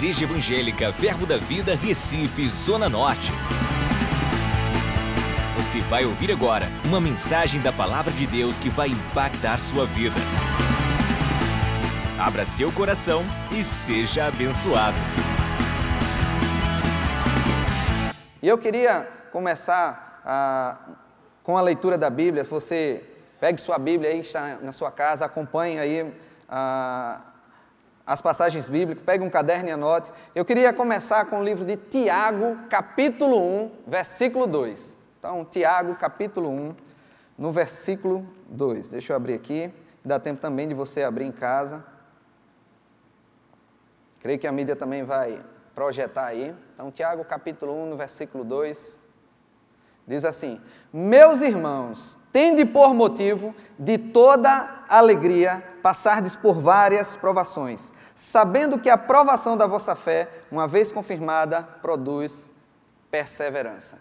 Igreja Evangélica Verbo da Vida, Recife, Zona Norte. Você vai ouvir agora uma mensagem da Palavra de Deus que vai impactar sua vida. Abra seu coração e seja abençoado. E eu queria começar ah, com a leitura da Bíblia. Você pegue sua Bíblia aí, está na sua casa, acompanhe aí ah, as passagens bíblicas, pegue um caderno e anote. Eu queria começar com o livro de Tiago, capítulo 1, versículo 2. Então, Tiago, capítulo 1, no versículo 2. Deixa eu abrir aqui. Dá tempo também de você abrir em casa. Creio que a mídia também vai projetar aí. Então, Tiago, capítulo 1, no versículo 2. Diz assim: Meus irmãos, tende por motivo de toda alegria passardes por várias provações sabendo que a provação da vossa fé, uma vez confirmada, produz perseverança.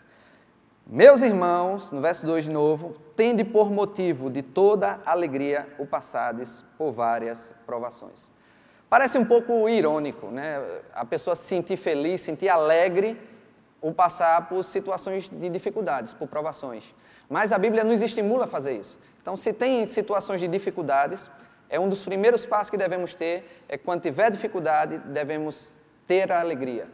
Meus irmãos, no verso 2 de novo, tende por motivo de toda alegria o passades por várias provações. Parece um pouco irônico, né? A pessoa se sentir feliz, sentir alegre o passar por situações de dificuldades, por provações. Mas a Bíblia nos estimula a fazer isso. Então, se tem situações de dificuldades, é um dos primeiros passos que devemos ter, é quando tiver dificuldade, devemos ter a alegria.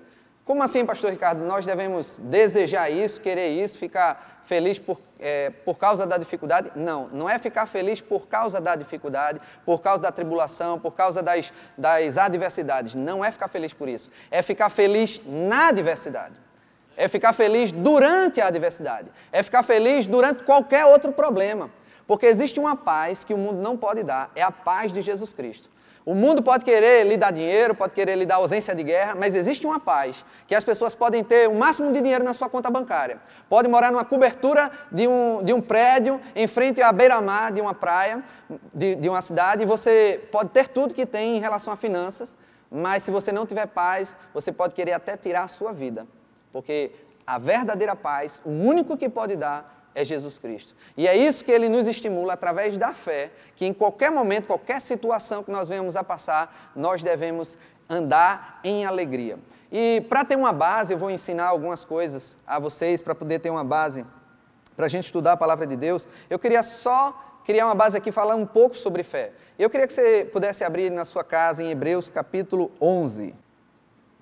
Como assim, pastor Ricardo? Nós devemos desejar isso, querer isso, ficar feliz por, é, por causa da dificuldade? Não, não é ficar feliz por causa da dificuldade, por causa da tribulação, por causa das, das adversidades. Não é ficar feliz por isso. É ficar feliz na adversidade. É ficar feliz durante a adversidade. É ficar feliz durante qualquer outro problema. Porque existe uma paz que o mundo não pode dar, é a paz de Jesus Cristo. O mundo pode querer lhe dar dinheiro, pode querer lhe dar ausência de guerra, mas existe uma paz que as pessoas podem ter o máximo de dinheiro na sua conta bancária. Pode morar numa cobertura de um, de um prédio em frente à beira-mar de uma praia, de, de uma cidade, e você pode ter tudo que tem em relação a finanças, mas se você não tiver paz, você pode querer até tirar a sua vida. Porque a verdadeira paz, o único que pode dar, é Jesus Cristo. E é isso que ele nos estimula através da fé, que em qualquer momento, qualquer situação que nós venhamos a passar, nós devemos andar em alegria. E para ter uma base, eu vou ensinar algumas coisas a vocês para poder ter uma base para a gente estudar a palavra de Deus. Eu queria só criar uma base aqui falar um pouco sobre fé. Eu queria que você pudesse abrir na sua casa em Hebreus capítulo 11.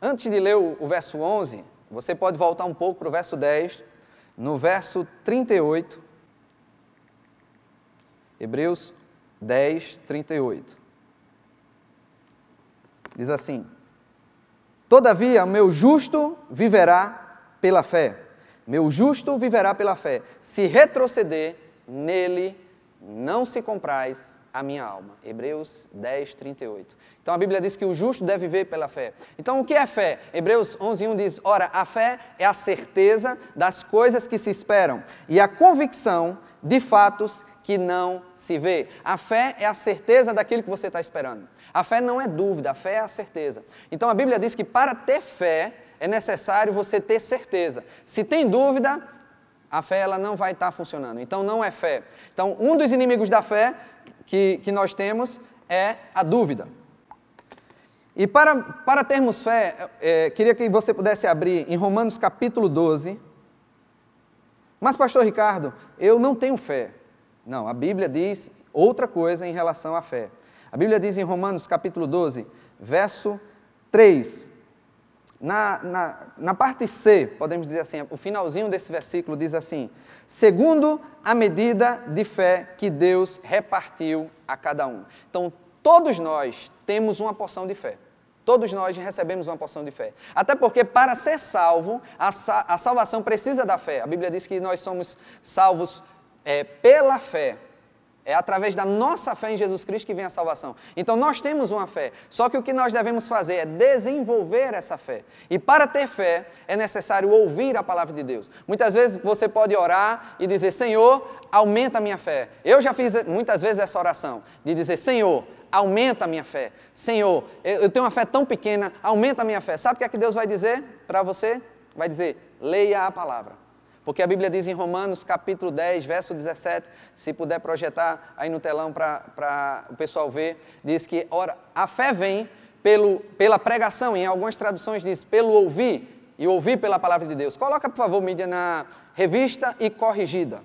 Antes de ler o, o verso 11, você pode voltar um pouco para o verso 10 no verso 38, Hebreus 10, 38. Diz assim: Todavia, meu justo viverá pela fé. Meu justo viverá pela fé. Se retroceder, nele não se compraz a minha alma. Hebreus 10, 38. Então a Bíblia diz que o justo deve viver pela fé. Então o que é fé? Hebreus 11, 1 diz: Ora, a fé é a certeza das coisas que se esperam e a convicção de fatos que não se vê. A fé é a certeza daquilo que você está esperando. A fé não é dúvida, a fé é a certeza. Então a Bíblia diz que para ter fé é necessário você ter certeza. Se tem dúvida, a fé ela não vai estar funcionando. Então não é fé. Então um dos inimigos da fé que, que nós temos é a dúvida. E para, para termos fé, é, queria que você pudesse abrir em Romanos capítulo 12. Mas, pastor Ricardo, eu não tenho fé. Não, a Bíblia diz outra coisa em relação à fé. A Bíblia diz em Romanos capítulo 12, verso 3. Na, na, na parte C, podemos dizer assim, o finalzinho desse versículo diz assim: segundo a medida de fé que Deus repartiu a cada um. Então, todos nós temos uma porção de fé. Todos nós recebemos uma porção de fé. Até porque, para ser salvo, a, a salvação precisa da fé. A Bíblia diz que nós somos salvos é, pela fé. É através da nossa fé em Jesus Cristo que vem a salvação. Então nós temos uma fé. Só que o que nós devemos fazer é desenvolver essa fé. E para ter fé é necessário ouvir a palavra de Deus. Muitas vezes você pode orar e dizer: Senhor, aumenta a minha fé. Eu já fiz muitas vezes essa oração de dizer: Senhor, aumenta a minha fé. Senhor, eu tenho uma fé tão pequena, aumenta a minha fé. Sabe o que é que Deus vai dizer para você? Vai dizer: leia a palavra. Porque a Bíblia diz em Romanos capítulo 10, verso 17, se puder projetar aí no telão para o pessoal ver, diz que ora, a fé vem pelo, pela pregação, em algumas traduções diz pelo ouvir, e ouvir pela palavra de Deus. Coloca, por favor, mídia na revista e corrigida.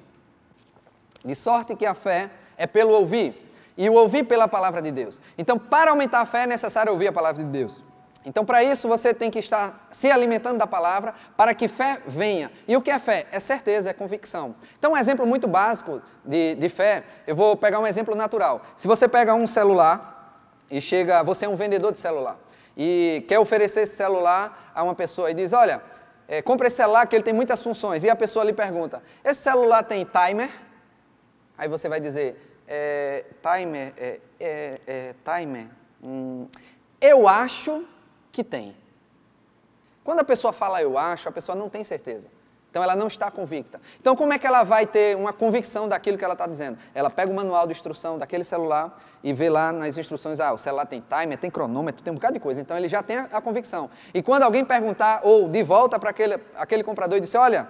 De sorte que a fé é pelo ouvir, e o ouvir pela palavra de Deus. Então, para aumentar a fé é necessário ouvir a palavra de Deus. Então, para isso, você tem que estar se alimentando da palavra para que fé venha. E o que é fé? É certeza, é convicção. Então, um exemplo muito básico de, de fé, eu vou pegar um exemplo natural. Se você pega um celular e chega, você é um vendedor de celular e quer oferecer esse celular a uma pessoa e diz: Olha, é, compre esse celular que ele tem muitas funções. E a pessoa lhe pergunta: Esse celular tem timer? Aí você vai dizer: é, timer, é, é, é, timer, hum, eu acho que tem. Quando a pessoa fala eu acho, a pessoa não tem certeza. Então ela não está convicta. Então como é que ela vai ter uma convicção daquilo que ela está dizendo? Ela pega o manual de instrução daquele celular e vê lá nas instruções, ah, o celular tem timer, tem cronômetro, tem um bocado de coisa. Então ele já tem a, convicção. E quando alguém perguntar, ou de volta para aquele, aquele comprador e disser, olha,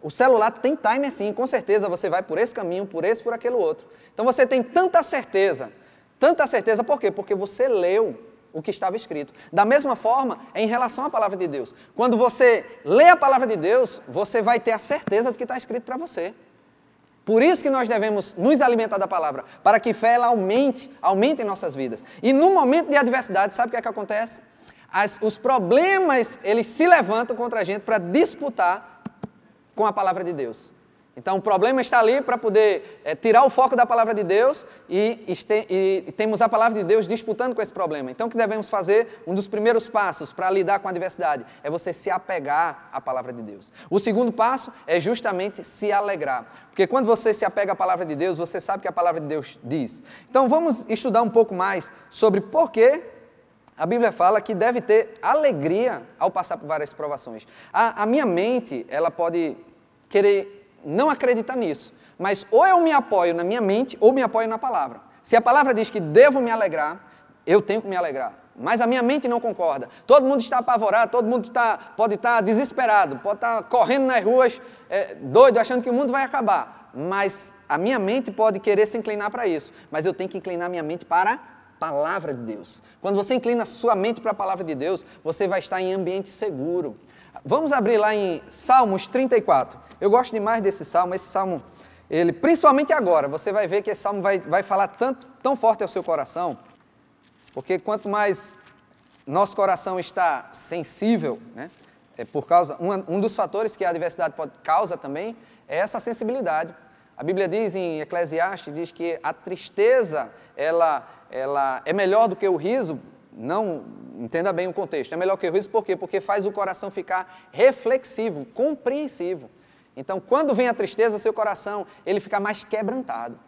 o celular tem timer sim, com certeza você vai por esse caminho, por esse, por aquele outro. Então você tem tanta certeza, tanta certeza, por quê? Porque você leu o que estava escrito. Da mesma forma, é em relação à palavra de Deus. Quando você lê a palavra de Deus, você vai ter a certeza do que está escrito para você. Por isso que nós devemos nos alimentar da palavra, para que fé ela aumente, aumente em nossas vidas. E no momento de adversidade, sabe o que é que acontece? As, os problemas, eles se levantam contra a gente para disputar com a palavra de Deus. Então, o problema está ali para poder é, tirar o foco da palavra de Deus e, e, temos a palavra de Deus disputando com esse problema. Então, o que devemos fazer? Um dos primeiros passos para lidar com a adversidade é você se apegar à palavra de Deus. O segundo passo é justamente se alegrar. Porque quando você se apega à palavra de Deus, você sabe que a palavra de Deus diz. Então, vamos estudar um pouco mais sobre por que a Bíblia fala que deve ter alegria ao passar por várias provações. A, a, minha mente, ela pode querer não acreditar nisso, mas ou eu me apoio na minha mente ou me apoio na palavra. Se a palavra diz que devo me alegrar, eu tenho que me alegrar. Mas a minha mente não concorda. Todo mundo está apavorado, todo mundo está, pode estar desesperado, pode estar correndo nas ruas, é, doido, achando que o mundo vai acabar. Mas a minha mente pode querer se inclinar para isso. Mas eu tenho que inclinar minha mente para palavra de Deus. Quando você inclina sua mente para a palavra de Deus, você vai estar em ambiente seguro. Vamos abrir lá em Salmos 34. Eu gosto demais desse salmo. Esse salmo, ele, principalmente agora, você vai ver que esse salmo vai, vai falar tanto, tão forte ao seu coração, porque quanto mais nosso coração está sensível, né, é por causa um, dos fatores que a adversidade pode, causa também é essa sensibilidade. A Bíblia diz em Eclesiastes diz que a tristeza ela ela é melhor do que o riso, não entenda bem o contexto, é melhor que o riso por quê? Porque faz o coração ficar reflexivo, compreensivo. Então, quando vem a tristeza, seu coração ele fica mais quebrantado.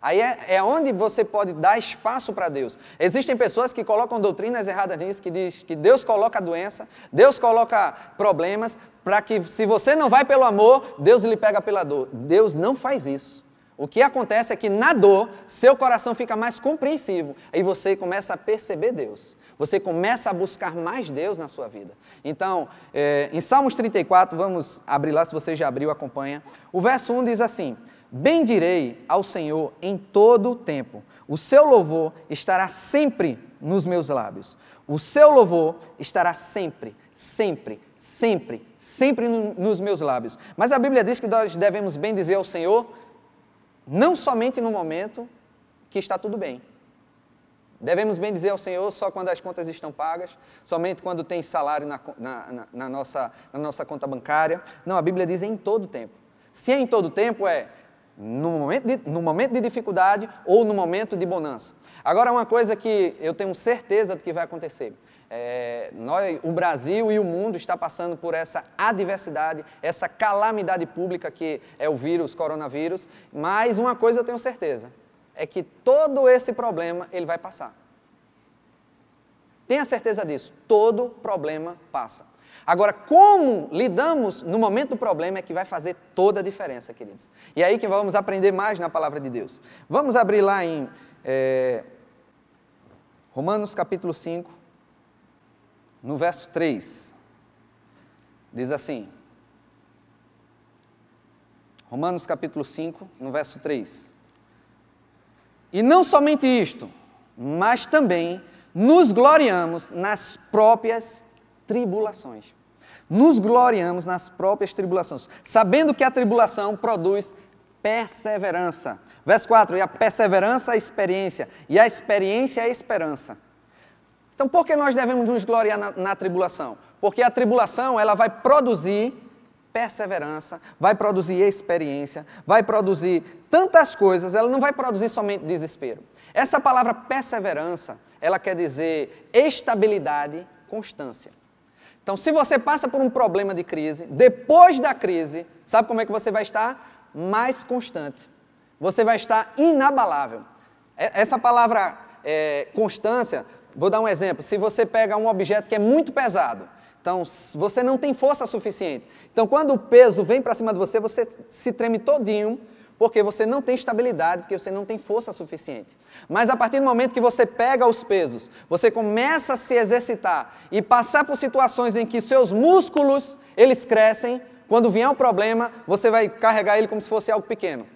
Aí é, é onde você pode dar espaço para Deus. Existem pessoas que colocam doutrinas erradas nisso, que diz que Deus coloca doença, Deus coloca problemas, para que se você não vai pelo amor, Deus lhe pega pela dor. Deus não faz isso. O que acontece é que na dor, seu coração fica mais compreensivo. Aí você começa a perceber Deus. Você começa a buscar mais Deus na sua vida. Então, é, em Salmos 34, vamos abrir lá, se você já abriu, acompanha. O verso 1 diz assim: Bendirei ao Senhor em todo o tempo, o seu louvor estará sempre nos meus lábios. O seu louvor estará sempre, sempre, sempre, sempre nos meus lábios. Mas a Bíblia diz que nós devemos bendizer ao Senhor não somente no momento que está tudo bem. Devemos bem dizer ao Senhor só quando as contas estão pagas, somente quando tem salário na, na, na, nossa, na nossa conta bancária. Não, a Bíblia diz em todo tempo. Se é em todo tempo, é no momento, de, no momento de dificuldade ou no momento de bonança. Agora, uma coisa que eu tenho certeza de que vai acontecer. É, nós, o Brasil e o mundo está passando por essa adversidade, essa calamidade pública que é o vírus, coronavírus. Mas uma coisa eu tenho certeza, é que todo esse problema ele vai passar. Tenha certeza disso, todo problema passa. Agora, como lidamos no momento do problema é que vai fazer toda a diferença, queridos. E é aí que vamos aprender mais na palavra de Deus. Vamos abrir lá em é, Romanos capítulo 5, no verso 3, diz assim, Romanos capítulo 5, no verso 3. E não somente isto, mas também nos gloriamos nas próprias tribulações. Nos gloriamos nas próprias tribulações, sabendo que a tribulação produz perseverança. Verso 4: E a perseverança, a experiência, e a experiência, a esperança. Então, por que nós devemos nos gloriar na, na tribulação? Porque a tribulação ela vai produzir perseverança, vai produzir experiência, vai produzir tantas coisas, ela não vai produzir somente desespero. Essa palavra perseverança, ela quer dizer estabilidade, constância. Então, se você passa por um problema de crise, depois da crise, sabe como é que você vai estar? Mais constante. Você vai estar inabalável. Essa palavra é, constância, vou dar um exemplo. Se você pega um objeto que é muito pesado, então você não tem força suficiente. Então, quando o peso vem para cima de você, você se treme todinho, porque você não tem estabilidade, porque você não tem força suficiente. Mas a partir do momento que você pega os pesos, você começa a se exercitar e passar por situações em que seus músculos, eles crescem, quando vier um problema, você vai carregar ele como se fosse algo pequeno.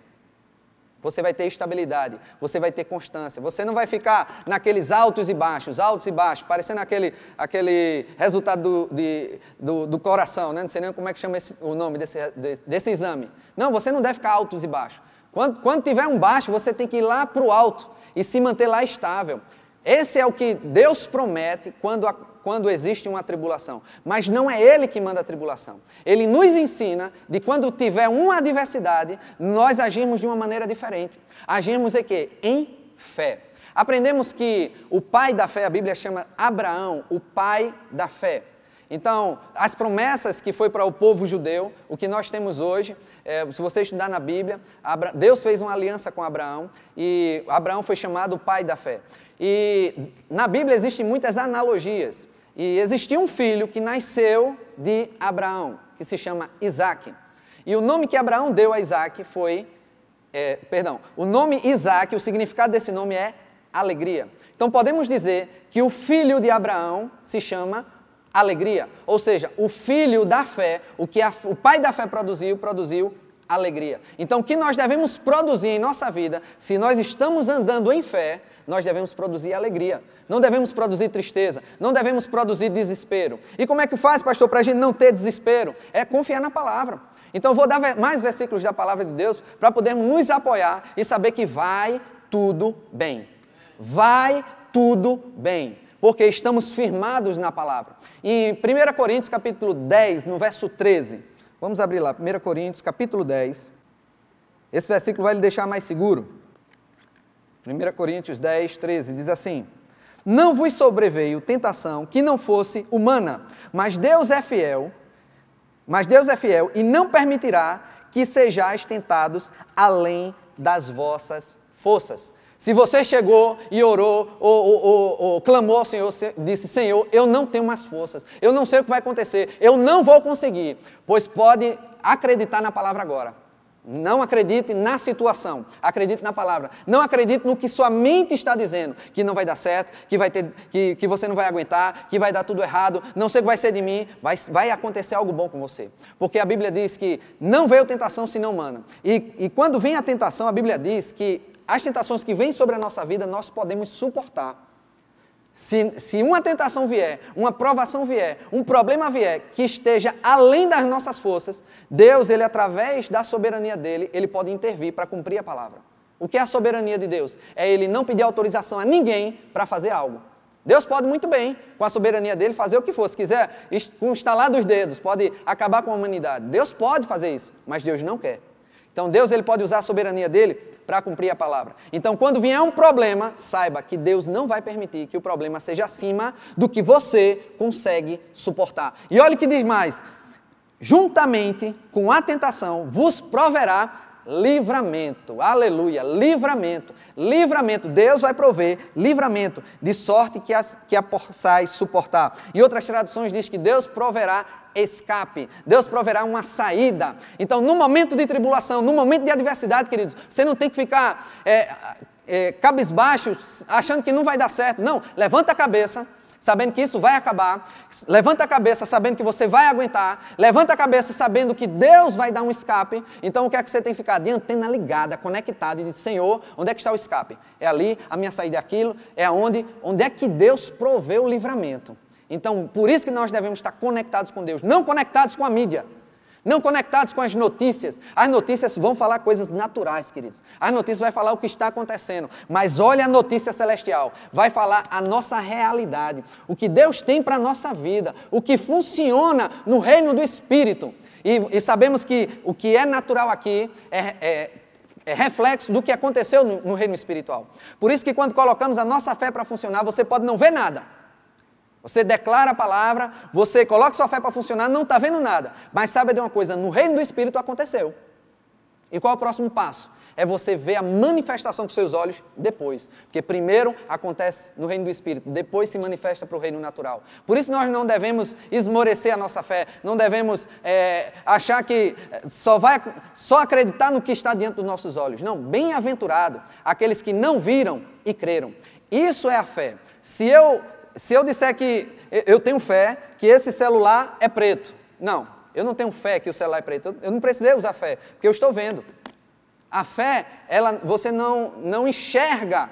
Você vai ter estabilidade, você vai ter constância, você não vai ficar naqueles altos e baixos, altos e baixos, parecendo aquele, aquele resultado do, de, do, do coração, né? não sei nem como é que chama esse, o nome desse, desse exame. Não, você não deve ficar altos e baixos. Quando, quando tiver um baixo, você tem que ir lá para o alto e se manter lá estável. Esse é o que Deus promete quando, a, quando existe uma tribulação. Mas não é Ele que manda a tribulação. Ele nos ensina de quando tiver uma adversidade, nós agimos de uma maneira diferente. Agimos em quê? Em fé. Aprendemos que o pai da fé, a Bíblia chama Abraão, o pai da fé. Então, as promessas que foi para o povo judeu, o que nós temos hoje, é, se você estudar na Bíblia, Deus fez uma aliança com Abraão e Abraão foi chamado o pai da fé. E na Bíblia existem muitas analogias. E existia um filho que nasceu de Abraão, que se chama Isaac. E o nome que Abraão deu a Isaac foi, é, perdão, o nome Isaac, o significado desse nome é alegria. Então podemos dizer que o filho de Abraão se chama alegria. Ou seja, o filho da fé, o que a, o pai da fé produziu, produziu alegria. Então o que nós devemos produzir em nossa vida, se nós estamos andando em fé, nós devemos produzir alegria. Não devemos produzir tristeza, não devemos produzir desespero. E como é que faz, pastor, para a gente não ter desespero? É confiar na palavra. Então, vou dar mais versículos da palavra de Deus para podermos nos apoiar e saber que vai tudo bem. Vai tudo bem, porque estamos firmados na palavra. Em 1 Coríntios capítulo 10, no verso 13, vamos abrir lá, 1 Coríntios capítulo 10. Esse versículo vai lhe deixar mais seguro. 1 Coríntios 10, 13 diz assim: Não vos sobreveio tentação que não fosse humana, mas Deus é fiel, mas Deus é fiel e não permitirá que sejais tentados além das vossas forças. Se você chegou e orou, ou, ou, ou, ou, clamou ao Senhor, disse: Senhor, eu não tenho mais forças, eu não sei o que vai acontecer, eu não vou conseguir, pois pode acreditar na palavra agora. Não acredite na situação, acredite na palavra. Não acredite no que sua mente está dizendo, que não vai dar certo, que, vai ter, que, que você não vai aguentar, que vai dar tudo errado, não sei o que vai ser de mim, vai, vai acontecer algo bom com você. Porque a Bíblia diz que não veio tentação senão humana. E, e quando vem a tentação, a Bíblia diz que as tentações que vêm sobre a nossa vida nós podemos suportar. Se, se uma tentação vier, uma provação vier, um problema vier que esteja além das nossas forças, Deus, ele através da soberania dele, ele pode intervir para cumprir a palavra. O que é a soberania de Deus? É ele não pedir autorização a ninguém para fazer algo. Deus pode muito bem, com a soberania dele, fazer o que for. Se quiser, com estalar dos dedos, pode acabar com a humanidade. Deus pode fazer isso, mas Deus não quer. Então Deus ele pode usar a soberania dele para cumprir a palavra. Então, quando vier um problema, saiba que Deus não vai permitir que o problema seja acima do que você consegue suportar. E olha o que diz mais: juntamente com a tentação vos proverá livramento. Aleluia, livramento. Livramento. Deus vai prover livramento, de sorte que, as, que a possais suportar. Em outras traduções diz que Deus proverá escape. Deus proverá uma saída. Então, no momento de tribulação, no momento de adversidade, queridos, você não tem que ficar é, é, cabisbaixo, achando que não vai dar certo. Não, levanta a cabeça, sabendo que isso vai acabar. Levanta a cabeça sabendo que você vai aguentar. Levanta a cabeça sabendo que Deus vai dar um escape. Então o que é que você tem que ficar? De antena ligada, conectado e diz, Senhor, onde é que está o escape? É ali, a minha saída é aquilo, é aonde, onde é que Deus proveu o livramento. Então, por isso que nós devemos estar conectados com Deus, não conectados com a mídia. Não conectados com as notícias. As notícias vão falar coisas naturais, queridos. As notícias vão falar o que está acontecendo. Mas olha a notícia celestial. Vai falar a nossa realidade. O que Deus tem para a nossa vida. O que funciona no reino do Espírito. E, e sabemos que o que é natural aqui é, é, é reflexo do que aconteceu no, no reino espiritual. Por isso que quando colocamos a nossa fé para funcionar, você pode não ver nada. Você declara a palavra, você coloca sua fé para funcionar, não está vendo nada. Mas sabe de uma coisa? No reino do Espírito aconteceu. E qual é o próximo passo? É você ver a manifestação com seus olhos depois. Porque primeiro acontece no reino do Espírito, depois se manifesta para o reino natural. Por isso nós não devemos esmorecer a nossa fé, não devemos é, achar que só vai só acreditar no que está diante dos nossos olhos. Não, bem-aventurado aqueles que não viram e creram. Isso é a fé. Se eu se eu disser que eu tenho fé que esse celular é preto, não, eu não tenho fé que o celular é preto, eu não precisei usar fé, porque eu estou vendo. A fé, ela, você não, não enxerga,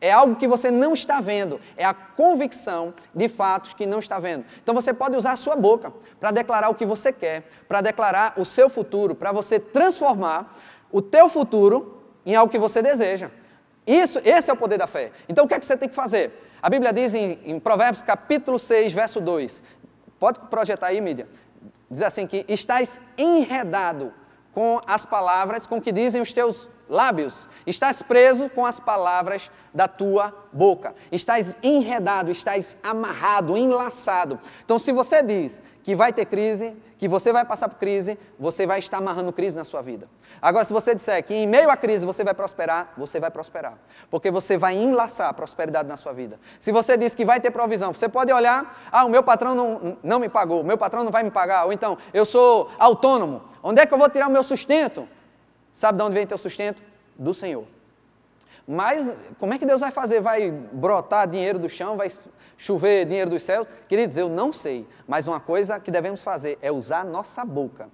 é algo que você não está vendo, é a convicção de fatos que não está vendo. Então você pode usar a sua boca para declarar o que você quer, para declarar o seu futuro, para você transformar o teu futuro em algo que você deseja. Isso, esse é o poder da fé. Então o que é que você tem que fazer? A Bíblia diz em, em Provérbios capítulo 6, verso 2. Pode projetar aí, mídia. Diz assim que estás enredado com as palavras, com que dizem os teus lábios. Estás preso com as palavras da tua boca. Estás enredado, estás amarrado, enlaçado. Então, se você diz que vai ter crise, que você vai passar por crise, você vai estar amarrando crise na sua vida. Agora, se você disser que em meio à crise você vai prosperar, você vai prosperar. Porque você vai enlaçar a prosperidade na sua vida. Se você diz que vai ter provisão, você pode olhar, ah, o meu patrão não, não me pagou, o meu patrão não vai me pagar, ou então, eu sou autônomo, onde é que eu vou tirar o meu sustento? Sabe de onde vem teu sustento? Do Senhor. Mas como é que Deus vai fazer? Vai brotar dinheiro do chão? Vai chover dinheiro dos céus? Queridos, eu não sei. Mas uma coisa que devemos fazer é usar nossa boca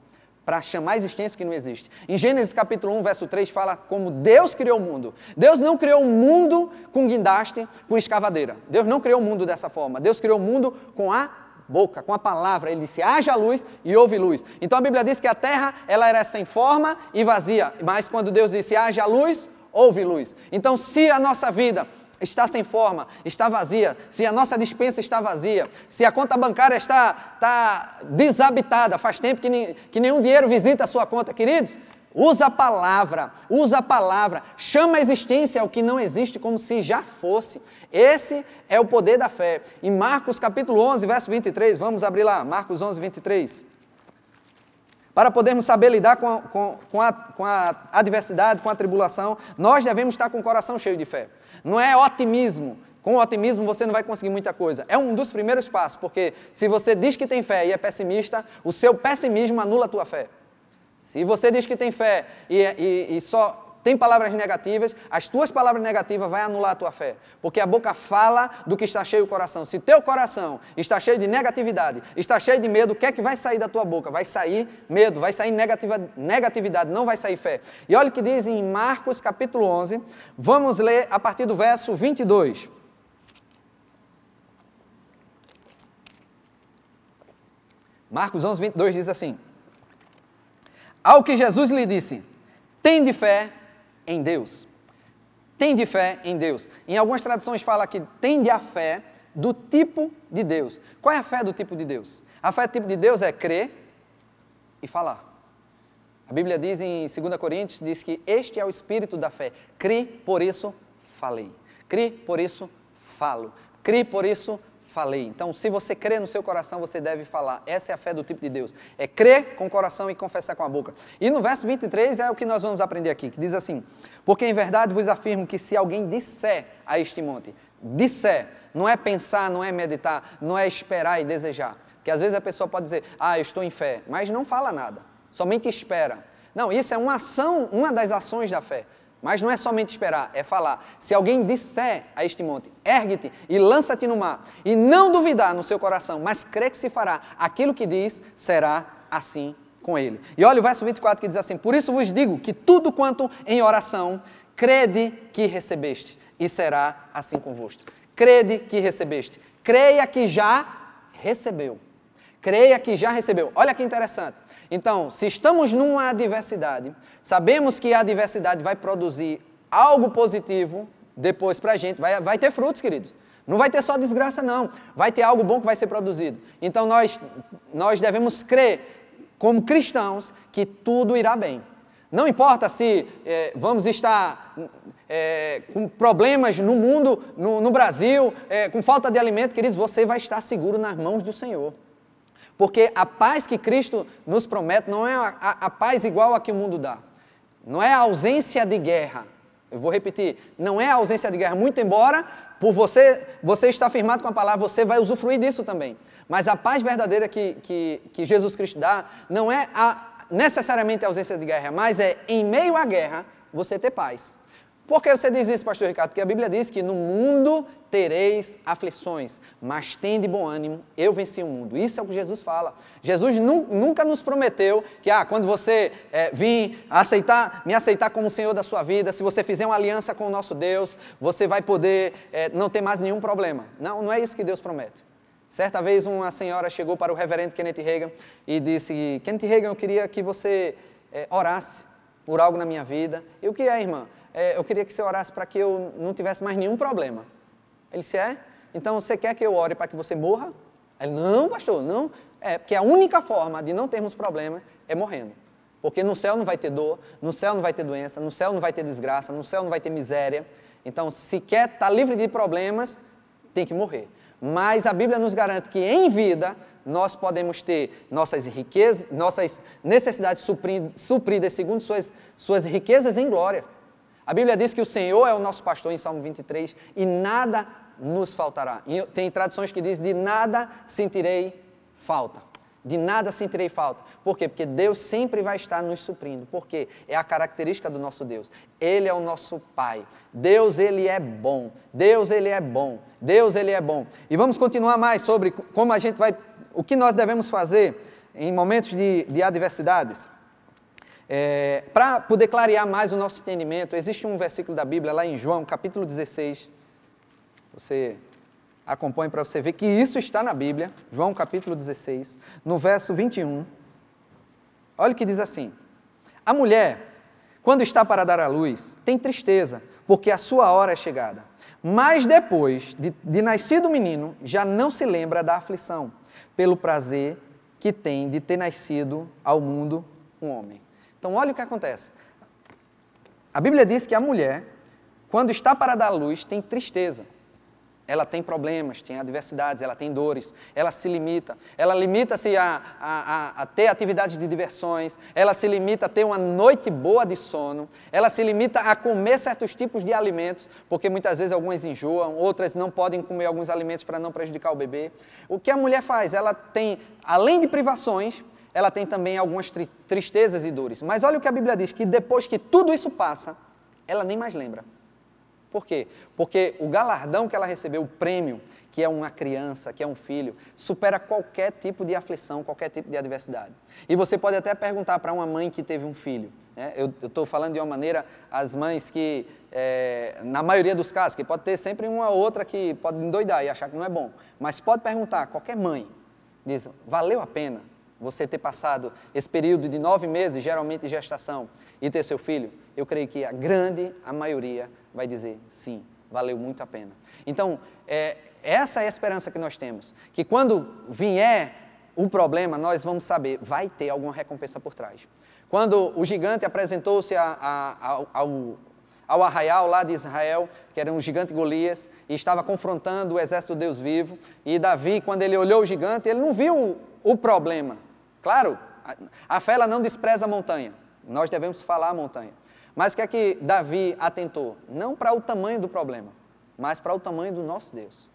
para chamar a existência que não existe. Em Gênesis capítulo 1, verso 3, fala como Deus criou o mundo. Deus não criou o mundo com guindaste, com escavadeira. Deus não criou o mundo dessa forma. Deus criou o mundo com a boca, com a palavra. Ele disse: haja luz e houve luz. Então a Bíblia diz que a terra ela era sem forma e vazia. Mas quando Deus disse: haja luz, houve luz. Então, se a nossa vida está sem forma, está vazia, se a nossa dispensa está vazia, se a conta bancária está, está desabitada, faz tempo que, que nenhum dinheiro visita a sua conta, queridos, usa a palavra, usa a palavra, chama a existência ao que não existe como se já fosse. Esse é o poder da fé. Em Marcos capítulo 11, verso 23, vamos abrir lá, Marcos 11, 23. Para podermos saber lidar com a, com, com, a, com a adversidade, com a tribulação, nós devemos estar com o coração cheio de fé. Não é otimismo. Com otimismo você não vai conseguir muita coisa. É um dos primeiros passos, porque se você diz que tem fé e é pessimista, o seu pessimismo anula a tua fé. Se você diz que tem fé e, e, e só tem palavras negativas, as tuas palavras negativas vão anular a tua fé. Porque a boca fala do que está cheio o coração. Se teu coração está cheio de negatividade, está cheio de medo, o que é que vai sair da tua boca? Vai sair medo, vai sair negativa, negatividade, não vai sair fé. E olha o que diz em Marcos capítulo 11, vamos ler a partir do verso 22. Marcos 11, 22 diz assim: Ao que Jesus lhe disse, tem de fé em Deus. Tende fé em Deus. Em algumas traduções fala que tende a fé do tipo de Deus. Qual é a fé do tipo de Deus? A fé do tipo de Deus é crer e falar. A Bíblia diz em 2 Coríntios, diz que este é o espírito da fé. Cri, por isso falei. Cri, por isso falo. Cri, por isso falei. Então, se você crê no seu coração, você deve falar. Essa é a fé do tipo de Deus. É crer com o coração e confessar com a boca. E no verso 23 é o que nós vamos aprender aqui, que diz assim: Porque em verdade vos afirmo que se alguém disser a este monte, disser, não é pensar, não é meditar, não é esperar e desejar. Porque às vezes a pessoa pode dizer, ah, eu estou em fé, mas não fala nada, somente espera. Não, isso é uma ação, uma das ações da fé. Mas não é somente esperar, é falar. Se alguém disser a este monte, ergue-te e lança-te no mar, e não duvidar no seu coração, mas crê que se fará aquilo que diz, será assim com ele. E olha o verso 24 que diz assim: Por isso vos digo que tudo quanto em oração, crede que recebeste, e será assim convosco. Crede que recebeste. Creia que já recebeu. Creia que já recebeu. Olha que interessante. Então, se estamos numa adversidade, sabemos que a adversidade vai produzir algo positivo depois para a gente, vai, vai ter frutos, queridos. Não vai ter só desgraça, não. Vai ter algo bom que vai ser produzido. Então, nós, nós devemos crer, como cristãos, que tudo irá bem. Não importa se é, vamos estar é, com problemas no mundo, no, no Brasil, é, com falta de alimento, queridos, você vai estar seguro nas mãos do Senhor. Porque a paz que Cristo nos promete não é a, a, a paz igual a que o mundo dá. Não é a ausência de guerra. Eu vou repetir, não é a ausência de guerra, muito embora por você, você estar firmado com a palavra, você vai usufruir disso também. Mas a paz verdadeira que, que, que Jesus Cristo dá não é a, necessariamente a ausência de guerra, mas é em meio à guerra você ter paz. Por que você diz isso, pastor Ricardo? Porque a Bíblia diz que no mundo tereis aflições, mas tende bom ânimo, eu venci o mundo. Isso é o que Jesus fala. Jesus nunca nos prometeu que, ah, quando você é, vir aceitar, me aceitar como Senhor da sua vida, se você fizer uma aliança com o nosso Deus, você vai poder é, não ter mais nenhum problema. Não, não é isso que Deus promete. Certa vez uma senhora chegou para o reverendo Kenneth Reagan e disse, Kenneth Reagan, eu queria que você é, orasse por algo na minha vida. E o que é, irmã? É, eu queria que você orasse para que eu não tivesse mais nenhum problema. Ele disse, é? Então você quer que eu ore para que você morra? Ele, não, pastor, não. É, porque a única forma de não termos problema é morrendo. Porque no céu não vai ter dor, no céu não vai ter doença, no céu não vai ter desgraça, no céu não vai ter miséria. Então, se quer estar tá livre de problemas, tem que morrer. Mas a Bíblia nos garante que em vida nós podemos ter nossas riquezas, nossas necessidades supridas segundo suas, suas riquezas em glória. A Bíblia diz que o Senhor é o nosso pastor em Salmo 23 e nada nos faltará. Tem traduções que dizem: de nada sentirei falta. De nada sentirei falta. Por quê? Porque Deus sempre vai estar nos suprindo. Por quê? É a característica do nosso Deus. Ele é o nosso Pai. Deus, Ele é bom. Deus, Ele é bom. Deus, Ele é bom. E vamos continuar mais sobre como a gente vai, o que nós devemos fazer em momentos de, de adversidades. É, Para poder clarear mais o nosso entendimento, existe um versículo da Bíblia lá em João, capítulo 16. Você acompanhe para você ver que isso está na Bíblia, João capítulo 16, no verso 21. Olha o que diz assim: A mulher, quando está para dar à luz, tem tristeza, porque a sua hora é chegada. Mas depois de, de nascido o menino, já não se lembra da aflição, pelo prazer que tem de ter nascido ao mundo um homem. Então, olha o que acontece. A Bíblia diz que a mulher, quando está para dar luz, tem tristeza. Ela tem problemas, tem adversidades, ela tem dores, ela se limita. Ela limita-se a, a, a, ter atividades de diversões, ela se limita a ter uma noite boa de sono, ela se limita a comer certos tipos de alimentos, porque muitas vezes algumas enjoam, outras não podem comer alguns alimentos para não prejudicar o bebê. O que a mulher faz? Ela tem, além de privações, ela tem também algumas tri tristezas e dores. Mas olha o que a Bíblia diz: que depois que tudo isso passa, ela nem mais lembra. Por quê? Porque o galardão que ela recebeu, o prêmio, que é uma criança, que é um filho, supera qualquer tipo de aflição, qualquer tipo de adversidade. E você pode até perguntar para uma mãe que teve um filho. Né? Eu estou falando de uma maneira, as mães que, é, na maioria dos casos, que pode ter sempre uma outra que pode endoidar e achar que não é bom. Mas pode perguntar, qualquer mãe, diz, valeu a pena você ter passado esse período de nove meses, geralmente de gestação, e ter seu filho, eu creio que a grande, a maioria, vai dizer sim, valeu muito a pena. Então, é, essa é a esperança que nós temos, que quando vier o problema, nós vamos saber, vai ter alguma recompensa por trás. Quando o gigante apresentou-se ao, ao arraial lá de Israel, que era um gigante Golias, e estava confrontando o exército do Deus vivo, e Davi, quando ele olhou o gigante, ele não viu o problema, Claro, a fé ela não despreza a montanha. Nós devemos falar a montanha. Mas o que é que Davi atentou? Não para o tamanho do problema, mas para o tamanho do nosso Deus.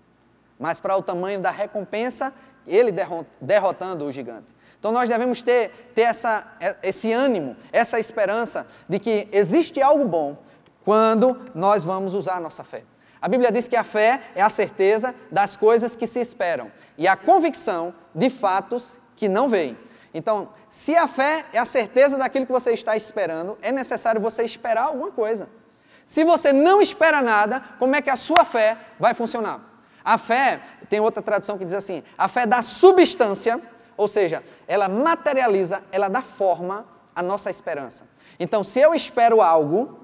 Mas para o tamanho da recompensa, ele derrotando o gigante. Então nós devemos ter, ter essa, esse ânimo, essa esperança de que existe algo bom quando nós vamos usar a nossa fé. A Bíblia diz que a fé é a certeza das coisas que se esperam e a convicção de fatos que não veem. Então, se a fé é a certeza daquilo que você está esperando, é necessário você esperar alguma coisa. Se você não espera nada, como é que a sua fé vai funcionar? A fé, tem outra tradução que diz assim: a fé dá substância, ou seja, ela materializa, ela dá forma à nossa esperança. Então, se eu espero algo,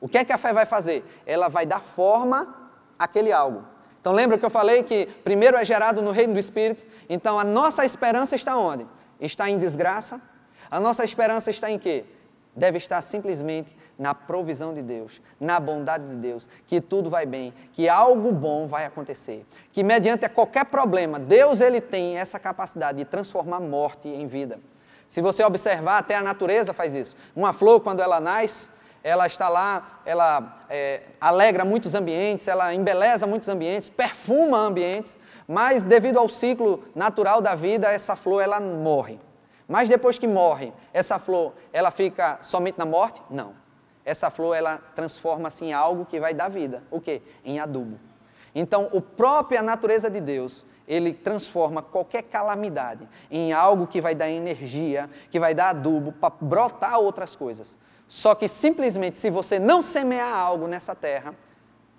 o que é que a fé vai fazer? Ela vai dar forma àquele algo. Então, lembra que eu falei que primeiro é gerado no reino do Espírito? Então, a nossa esperança está onde? Está em desgraça? A nossa esperança está em quê? Deve estar simplesmente na provisão de Deus, na bondade de Deus, que tudo vai bem, que algo bom vai acontecer, que mediante qualquer problema, Deus ele tem essa capacidade de transformar morte em vida. Se você observar, até a natureza faz isso. Uma flor, quando ela nasce, ela está lá, ela é, alegra muitos ambientes, ela embeleza muitos ambientes, perfuma ambientes, mas devido ao ciclo natural da vida, essa flor ela morre. Mas depois que morre, essa flor, ela fica somente na morte? Não. Essa flor, ela transforma-se em algo que vai dar vida. O quê? Em adubo. Então, a própria natureza de Deus, ele transforma qualquer calamidade em algo que vai dar energia, que vai dar adubo para brotar outras coisas. Só que simplesmente, se você não semear algo nessa terra,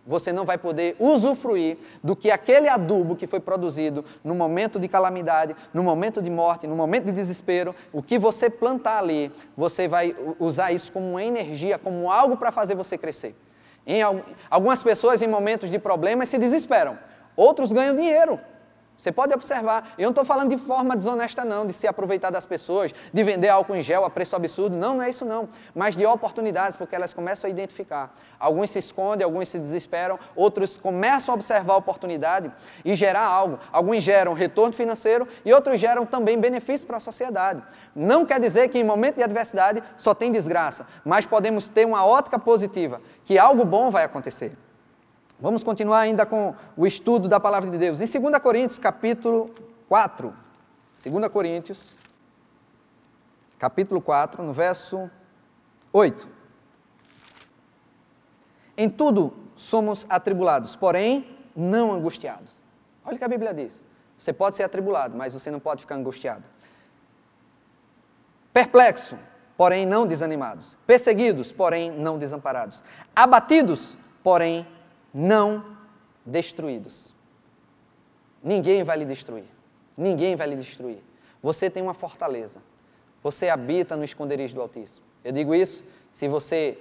você não vai poder usufruir do que aquele adubo que foi produzido no momento de calamidade, no momento de morte, no momento de desespero, o que você plantar ali, você vai usar isso como uma energia, como algo para fazer você crescer. Em algumas pessoas em momentos de problemas se desesperam, outros ganham dinheiro. Você pode observar, eu não estou falando de forma desonesta, não, de se aproveitar das pessoas, de vender álcool em gel a preço absurdo, não, não é isso não, mas de oportunidades, porque elas começam a identificar. Alguns se escondem, alguns se desesperam, outros começam a observar a oportunidade e gerar algo. Alguns geram retorno financeiro e outros geram também benefício para a sociedade. Não quer dizer que em momento de adversidade só tem desgraça, mas podemos ter uma ótica positiva, que algo bom vai acontecer. Vamos continuar ainda com o estudo da palavra de Deus. Em 2 Coríntios, capítulo 4. 2 Coríntios, capítulo 4, no verso 8. Em tudo somos atribulados, porém não angustiados. Olha o que a Bíblia diz. Você pode ser atribulado, mas você não pode ficar angustiado. Perplexo, porém não desanimados. Perseguidos, porém não desamparados. Abatidos, porém não destruídos. Ninguém vai lhe destruir. Ninguém vai lhe destruir. Você tem uma fortaleza. Você habita no esconderijo do Altíssimo. Eu digo isso se você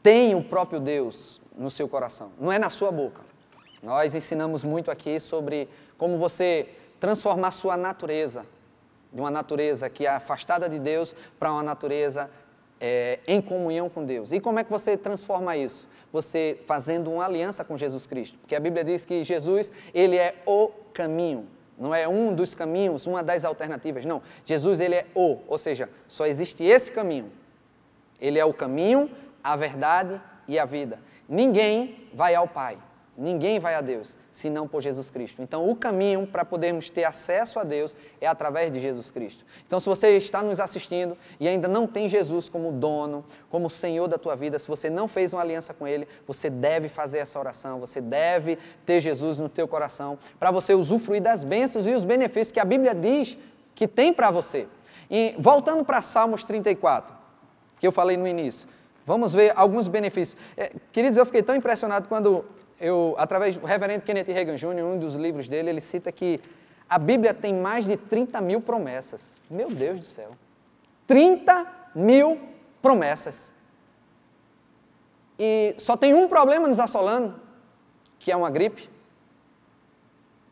tem o próprio Deus no seu coração, não é na sua boca. Nós ensinamos muito aqui sobre como você transformar sua natureza, de uma natureza que é afastada de Deus para uma natureza é, em comunhão com Deus. E como é que você transforma isso? Você fazendo uma aliança com Jesus Cristo. Porque a Bíblia diz que Jesus, ele é o caminho. Não é um dos caminhos, uma das alternativas. Não. Jesus, ele é o. Ou seja, só existe esse caminho. Ele é o caminho, a verdade e a vida. Ninguém vai ao Pai Ninguém vai a Deus senão por Jesus Cristo. Então, o caminho para podermos ter acesso a Deus é através de Jesus Cristo. Então, se você está nos assistindo e ainda não tem Jesus como dono, como Senhor da tua vida, se você não fez uma aliança com Ele, você deve fazer essa oração, você deve ter Jesus no teu coração para você usufruir das bênçãos e os benefícios que a Bíblia diz que tem para você. E voltando para Salmos 34, que eu falei no início, vamos ver alguns benefícios. É, queridos, eu fiquei tão impressionado quando eu, através do reverendo Kenneth Reagan Jr., um dos livros dele, ele cita que a Bíblia tem mais de 30 mil promessas. Meu Deus do céu. 30 mil promessas. E só tem um problema nos assolando, que é uma gripe.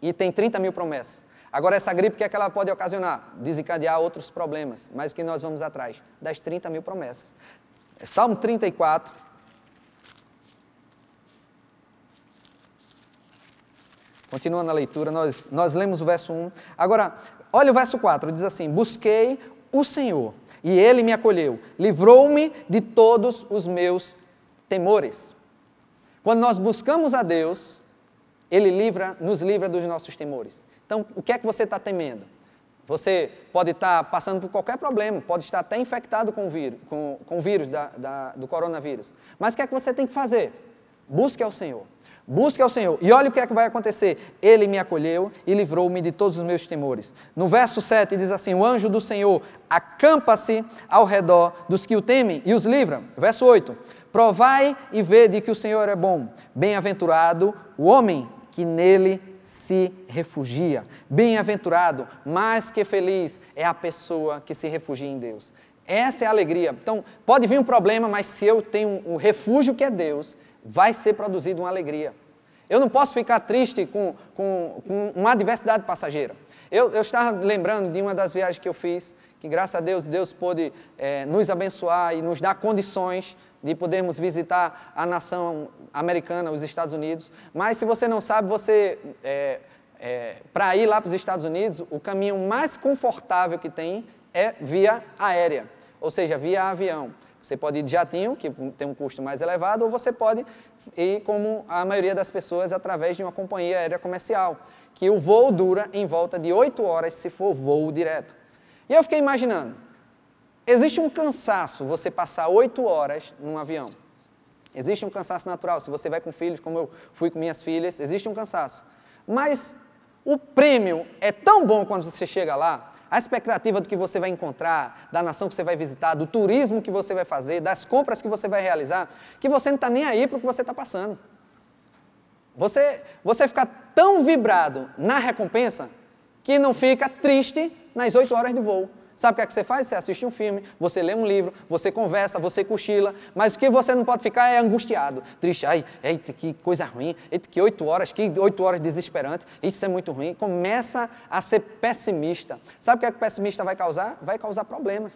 E tem 30 mil promessas. Agora, essa gripe, o que é que ela pode ocasionar? Desencadear outros problemas. Mas o que nós vamos atrás? Das 30 mil promessas. Salmo 34, Continuando a leitura, nós, nós lemos o verso 1. Agora, olha o verso 4, diz assim: Busquei o Senhor, e ele me acolheu, livrou-me de todos os meus temores. Quando nós buscamos a Deus, ele livra, nos livra dos nossos temores. Então, o que é que você está temendo? Você pode estar passando por qualquer problema, pode estar até infectado com o vírus, com, com o vírus da, da, do coronavírus. Mas o que é que você tem que fazer? Busque ao Senhor. Busque ao Senhor. E olha o que é que vai acontecer. Ele me acolheu e livrou-me de todos os meus temores. No verso 7 diz assim: O anjo do Senhor acampa-se ao redor dos que o temem e os livra. Verso 8: Provai e vede que o Senhor é bom. Bem-aventurado o homem que nele se refugia. Bem-aventurado, mais que feliz, é a pessoa que se refugia em Deus. Essa é a alegria. Então, pode vir um problema, mas se eu tenho um refúgio que é Deus, vai ser produzido uma alegria. Eu não posso ficar triste com, com, com uma adversidade passageira. Eu, eu, estava lembrando de uma das viagens que eu fiz, que graças a Deus, Deus pôde é, nos abençoar e nos dar condições de podermos visitar a nação americana, os Estados Unidos. Mas se você não sabe, você é, é, para ir lá para os Estados Unidos, o caminho mais confortável que tem é via aérea, ou seja, via avião. Você pode ir de jatinho, que tem um custo mais elevado, ou você pode ir, como a maioria das pessoas, através de uma companhia aérea comercial, que o voo dura em volta de 8 horas se for voo direto. E eu fiquei imaginando, existe um cansaço você passar 8 horas num avião. Existe um cansaço natural. Se você vai com filhos, como eu fui com minhas filhas, existe um cansaço. Mas o prêmio é tão bom quando você chega lá, a expectativa do que você vai encontrar, da nação que você vai visitar, do turismo que você vai fazer, das compras que você vai realizar, que você não está nem aí para o que você está passando. Você, você fica tão vibrado na recompensa que não fica triste nas oito horas de voo. Sabe o que, é que você faz? Você assiste um filme, você lê um livro, você conversa, você cochila, mas o que você não pode ficar é angustiado, triste. Ai, eita, que coisa ruim, eita, que oito horas, que oito horas desesperante, isso é muito ruim. Começa a ser pessimista. Sabe o que, é que o pessimista vai causar? Vai causar problemas.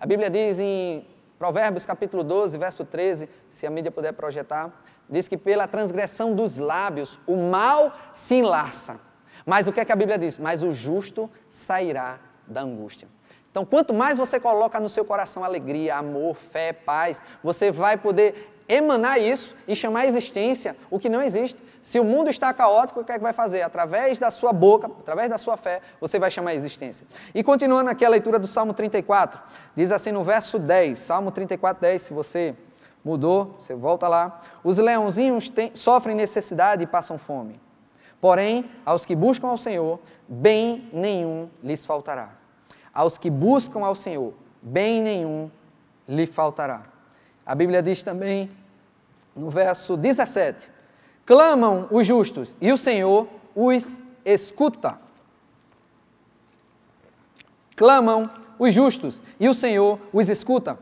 A Bíblia diz em Provérbios capítulo 12, verso 13, se a mídia puder projetar, diz que pela transgressão dos lábios o mal se enlaça. Mas o que é que a Bíblia diz? Mas o justo sairá da angústia. Então, quanto mais você coloca no seu coração alegria, amor, fé, paz, você vai poder emanar isso e chamar a existência o que não existe. Se o mundo está caótico, o que é que vai fazer? Através da sua boca, através da sua fé, você vai chamar a existência. E continuando aqui a leitura do Salmo 34, diz assim no verso 10, Salmo 34, 10, se você mudou, você volta lá. Os leãozinhos têm, sofrem necessidade e passam fome. Porém, aos que buscam ao Senhor, bem nenhum lhes faltará aos que buscam ao Senhor, bem nenhum lhe faltará. A Bíblia diz também, no verso 17: Clamam os justos e o Senhor os escuta. Clamam os justos e o Senhor os escuta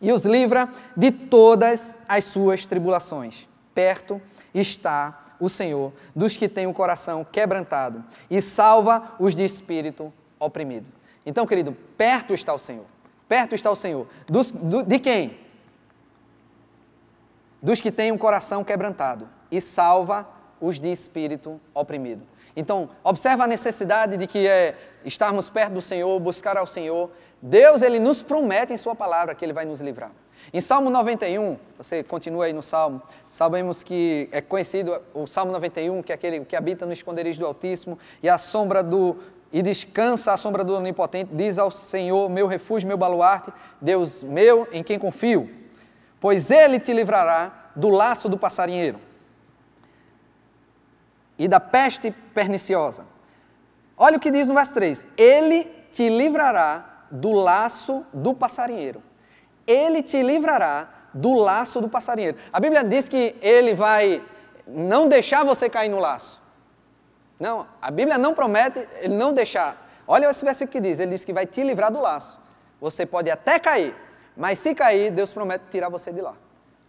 e os livra de todas as suas tribulações. Perto está o Senhor dos que têm o coração quebrantado e salva os de espírito oprimido. Então, querido, perto está o Senhor. Perto está o Senhor. Dos, do, de quem? Dos que têm um coração quebrantado e salva os de espírito oprimido. Então, observa a necessidade de que é estarmos perto do Senhor, buscar ao Senhor. Deus, Ele nos promete em Sua palavra que Ele vai nos livrar. Em Salmo 91, você continua aí no Salmo, sabemos que é conhecido o Salmo 91, que é aquele que habita no esconderijo do Altíssimo e a sombra do, e descansa à sombra do Onipotente, diz ao Senhor, meu refúgio, meu baluarte, Deus meu, em quem confio, pois Ele te livrará do laço do passarinheiro e da peste perniciosa. Olha o que diz no verso 3: Ele te livrará do laço do passarinheiro. Ele te livrará do laço do passarinheiro. A Bíblia diz que ele vai não deixar você cair no laço. Não, a Bíblia não promete ele não deixar. Olha esse versículo que diz: ele diz que vai te livrar do laço. Você pode até cair, mas se cair, Deus promete tirar você de lá.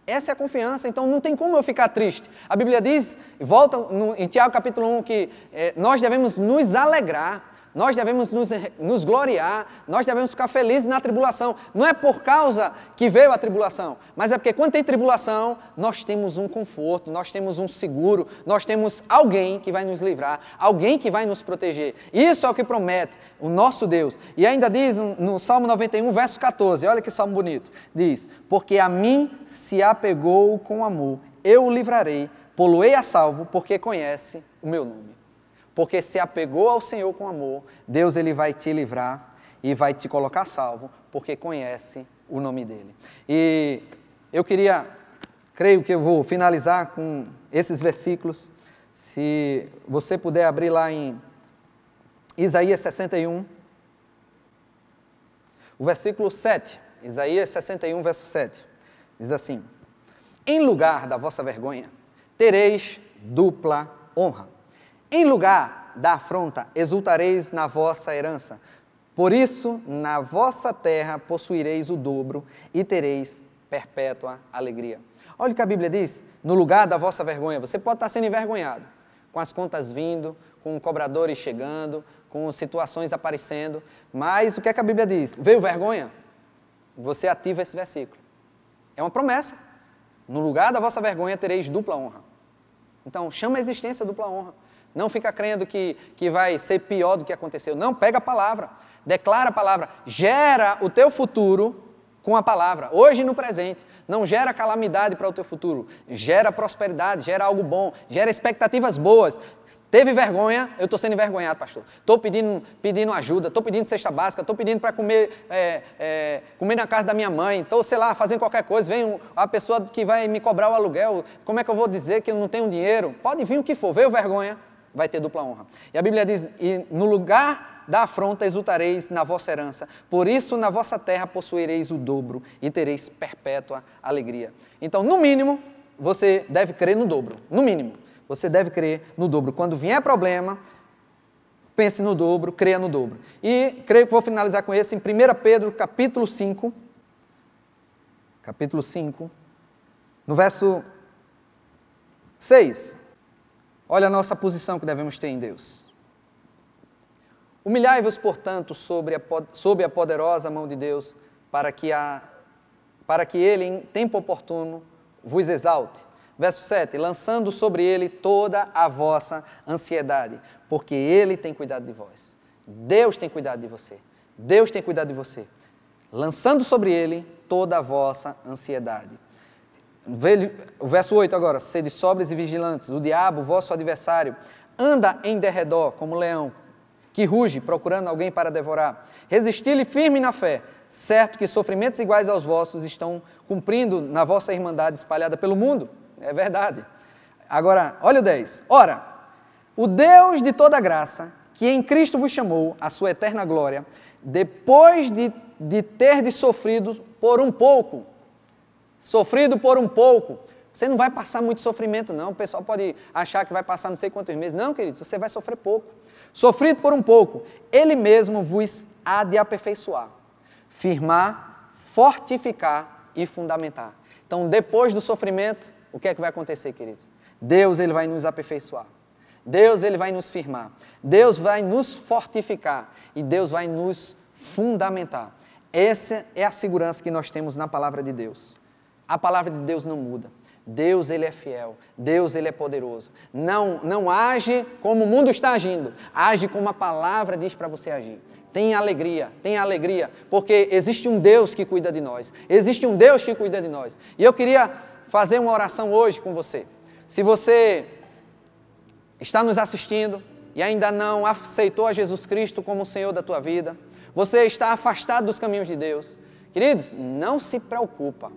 Essa é a confiança, então não tem como eu ficar triste. A Bíblia diz, volta no, em Tiago capítulo 1, que eh, nós devemos nos alegrar nós devemos nos, nos, gloriar, nós devemos ficar felizes na tribulação. Não é por causa que veio a tribulação, mas é porque quando tem tribulação, nós temos um conforto, nós temos um seguro, nós temos alguém que vai nos livrar, alguém que vai nos proteger. Isso é o que promete o nosso Deus. E ainda diz no Salmo 91, verso 14, olha que salmo bonito: diz: Porque a mim se apegou com amor, eu o livrarei, poluei a salvo, porque conhece o meu nome. Porque se apegou ao Senhor com amor, Deus ele vai te livrar e vai te colocar salvo, porque conhece o nome dele. E eu queria, creio que eu vou finalizar com esses versículos. Se você puder abrir lá em Isaías 61, o versículo 7. Isaías 61, verso 7. Diz assim: Em lugar da vossa vergonha, tereis dupla honra. Em lugar da afronta, exultareis na vossa herança. Por isso, na vossa terra possuireis o dobro e tereis perpétua alegria. Olha o que a Bíblia diz: no lugar da vossa vergonha, você pode estar sendo envergonhado, com as contas vindo, com cobradores chegando, com situações aparecendo, mas o que é que a Bíblia diz? Veio vergonha? Você ativa esse versículo. É uma promessa. No lugar da vossa vergonha tereis dupla honra. Então, chama a existência dupla honra. Não fica crendo que, que vai ser pior do que aconteceu. Não, pega a palavra, declara a palavra, gera o teu futuro com a palavra, hoje no presente. Não gera calamidade para o teu futuro, gera prosperidade, gera algo bom, gera expectativas boas. Teve vergonha, eu estou sendo envergonhado, pastor. Estou pedindo, pedindo ajuda, estou pedindo cesta básica, estou pedindo para comer, é, é, comer na casa da minha mãe, estou, sei lá, fazendo qualquer coisa. Vem a pessoa que vai me cobrar o aluguel, como é que eu vou dizer que eu não tenho dinheiro? Pode vir o que for, veio vergonha, vai ter dupla honra. E a Bíblia diz: e no lugar da afronta exultareis na vossa herança, por isso na vossa terra possuireis o dobro e tereis perpétua alegria. Então, no mínimo, você deve crer no dobro, no mínimo. Você deve crer no dobro. Quando vier problema, pense no dobro, creia no dobro. E creio que vou finalizar com esse em 1 Pedro, capítulo 5. Capítulo 5, no verso 6. Olha a nossa posição que devemos ter em Deus. Humilhai-vos, portanto, sobre a, sob a poderosa mão de Deus, para que, a, para que Ele, em tempo oportuno, vos exalte. Verso 7: Lançando sobre Ele toda a vossa ansiedade, porque Ele tem cuidado de vós. Deus tem cuidado de você. Deus tem cuidado de você. Lançando sobre Ele toda a vossa ansiedade. O verso 8 agora: Sede sobres e vigilantes, o diabo, vosso adversário, anda em derredor como leão, que ruge, procurando alguém para devorar. Resisti-lhe firme na fé, certo que sofrimentos iguais aos vossos estão cumprindo na vossa irmandade espalhada pelo mundo. É verdade. Agora, olha o 10. Ora, o Deus de toda graça, que em Cristo vos chamou à sua eterna glória, depois de, de ter de sofrido por um pouco, sofrido por um pouco. Você não vai passar muito sofrimento, não. O pessoal pode achar que vai passar não sei quantos meses. Não, querido, você vai sofrer pouco. Sofrido por um pouco, Ele mesmo vos há de aperfeiçoar, firmar, fortificar e fundamentar. Então, depois do sofrimento, o que é que vai acontecer, queridos? Deus ele vai nos aperfeiçoar. Deus ele vai nos firmar. Deus vai nos fortificar e Deus vai nos fundamentar. Essa é a segurança que nós temos na palavra de Deus. A palavra de Deus não muda. Deus ele é fiel, Deus ele é poderoso. Não, não age como o mundo está agindo, age como a palavra diz para você agir. Tenha alegria, tenha alegria, porque existe um Deus que cuida de nós. Existe um Deus que cuida de nós. E eu queria fazer uma oração hoje com você. Se você está nos assistindo e ainda não aceitou a Jesus Cristo como o Senhor da tua vida, você está afastado dos caminhos de Deus. Queridos, não se preocupa.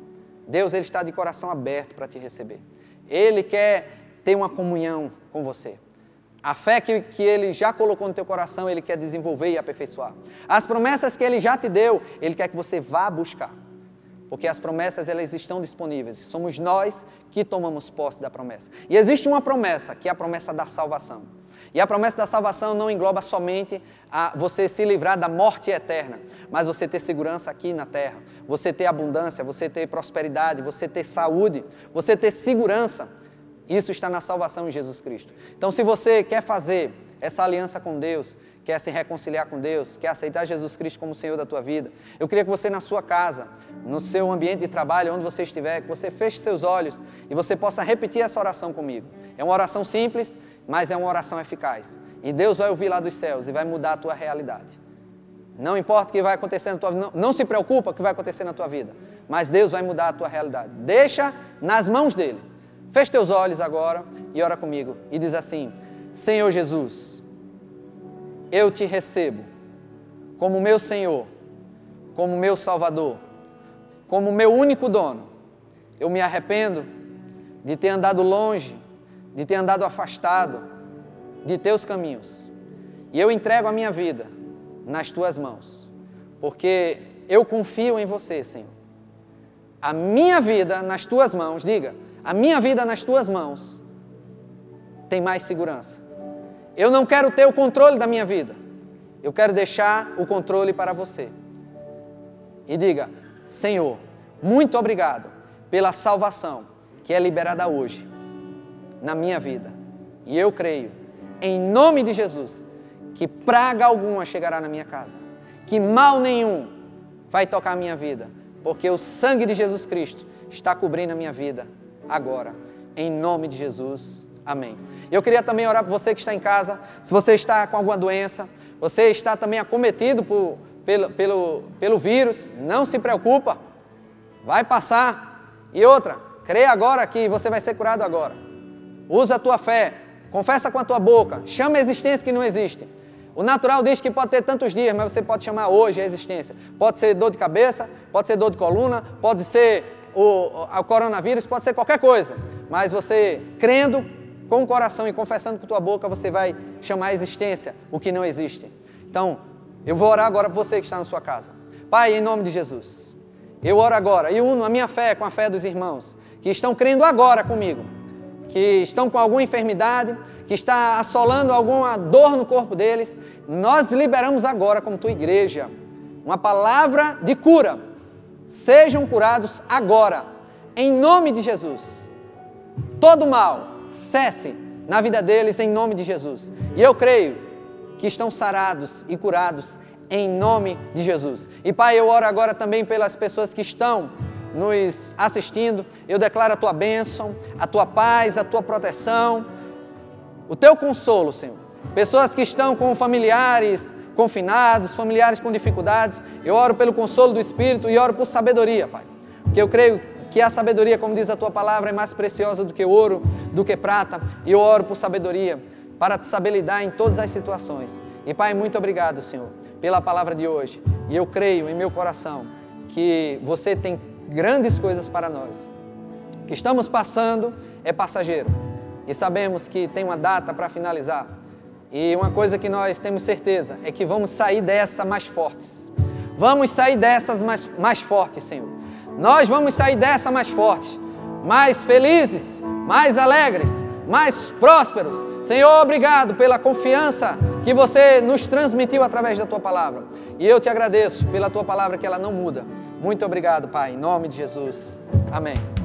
Deus ele está de coração aberto para te receber. Ele quer ter uma comunhão com você. A fé que, que Ele já colocou no teu coração, Ele quer desenvolver e aperfeiçoar. As promessas que Ele já te deu, Ele quer que você vá buscar. Porque as promessas, elas estão disponíveis. Somos nós que tomamos posse da promessa. E existe uma promessa, que é a promessa da salvação. E a promessa da salvação não engloba somente a você se livrar da morte eterna, mas você ter segurança aqui na terra, você ter abundância, você ter prosperidade, você ter saúde, você ter segurança. Isso está na salvação em Jesus Cristo. Então, se você quer fazer essa aliança com Deus, quer se reconciliar com Deus, quer aceitar Jesus Cristo como Senhor da tua vida, eu queria que você na sua casa, no seu ambiente de trabalho, onde você estiver, que você feche seus olhos e você possa repetir essa oração comigo. É uma oração simples, mas é uma oração eficaz. E Deus vai ouvir lá dos céus e vai mudar a tua realidade. Não importa o que vai acontecer na tua vida, não, não se preocupa o que vai acontecer na tua vida, mas Deus vai mudar a tua realidade. Deixa nas mãos dele. Feche teus olhos agora e ora comigo e diz assim: Senhor Jesus, eu te recebo como meu Senhor, como meu Salvador, como meu único dono. Eu me arrependo de ter andado longe, de ter andado afastado de teus caminhos. E eu entrego a minha vida nas tuas mãos, porque eu confio em você, Senhor. A minha vida nas tuas mãos, diga, a minha vida nas tuas mãos tem mais segurança. Eu não quero ter o controle da minha vida. Eu quero deixar o controle para você. E diga: Senhor, muito obrigado pela salvação que é liberada hoje na minha vida. E eu creio, em nome de Jesus, que praga alguma chegará na minha casa, que mal nenhum vai tocar a minha vida, porque o sangue de Jesus Cristo está cobrindo a minha vida agora. Em nome de Jesus. Amém. Eu queria também orar por você que está em casa. Se você está com alguma doença, você está também acometido por, pelo, pelo, pelo vírus, não se preocupa. Vai passar. E outra, creia agora que você vai ser curado agora. Usa a tua fé. Confessa com a tua boca. Chama a existência que não existe. O natural diz que pode ter tantos dias, mas você pode chamar hoje a existência. Pode ser dor de cabeça, pode ser dor de coluna, pode ser o, o coronavírus, pode ser qualquer coisa. Mas você crendo com o coração e confessando com tua boca, você vai chamar a existência o que não existe. Então, eu vou orar agora por você que está na sua casa. Pai, em nome de Jesus, eu oro agora e uno a minha fé com a fé dos irmãos que estão crendo agora comigo, que estão com alguma enfermidade, que está assolando alguma dor no corpo deles. Nós liberamos agora, como tua igreja, uma palavra de cura. Sejam curados agora, em nome de Jesus. Todo mal cesse na vida deles em nome de Jesus. E eu creio que estão sarados e curados em nome de Jesus. E Pai, eu oro agora também pelas pessoas que estão nos assistindo. Eu declaro a tua bênção, a tua paz, a tua proteção, o teu consolo, Senhor. Pessoas que estão com familiares confinados, familiares com dificuldades, eu oro pelo consolo do Espírito e oro por sabedoria, Pai. Porque eu creio que a sabedoria, como diz a tua palavra, é mais preciosa do que ouro, do que prata, e eu oro por sabedoria para saber lidar em todas as situações. E Pai, muito obrigado, Senhor, pela palavra de hoje. E eu creio em meu coração que você tem grandes coisas para nós. O que estamos passando é passageiro. E sabemos que tem uma data para finalizar. E uma coisa que nós temos certeza é que vamos sair dessa mais fortes. Vamos sair dessas mais, mais fortes, Senhor. Nós vamos sair dessa mais fortes, mais felizes, mais alegres, mais prósperos. Senhor, obrigado pela confiança que você nos transmitiu através da tua palavra. E eu te agradeço pela tua palavra que ela não muda. Muito obrigado, Pai, em nome de Jesus. Amém.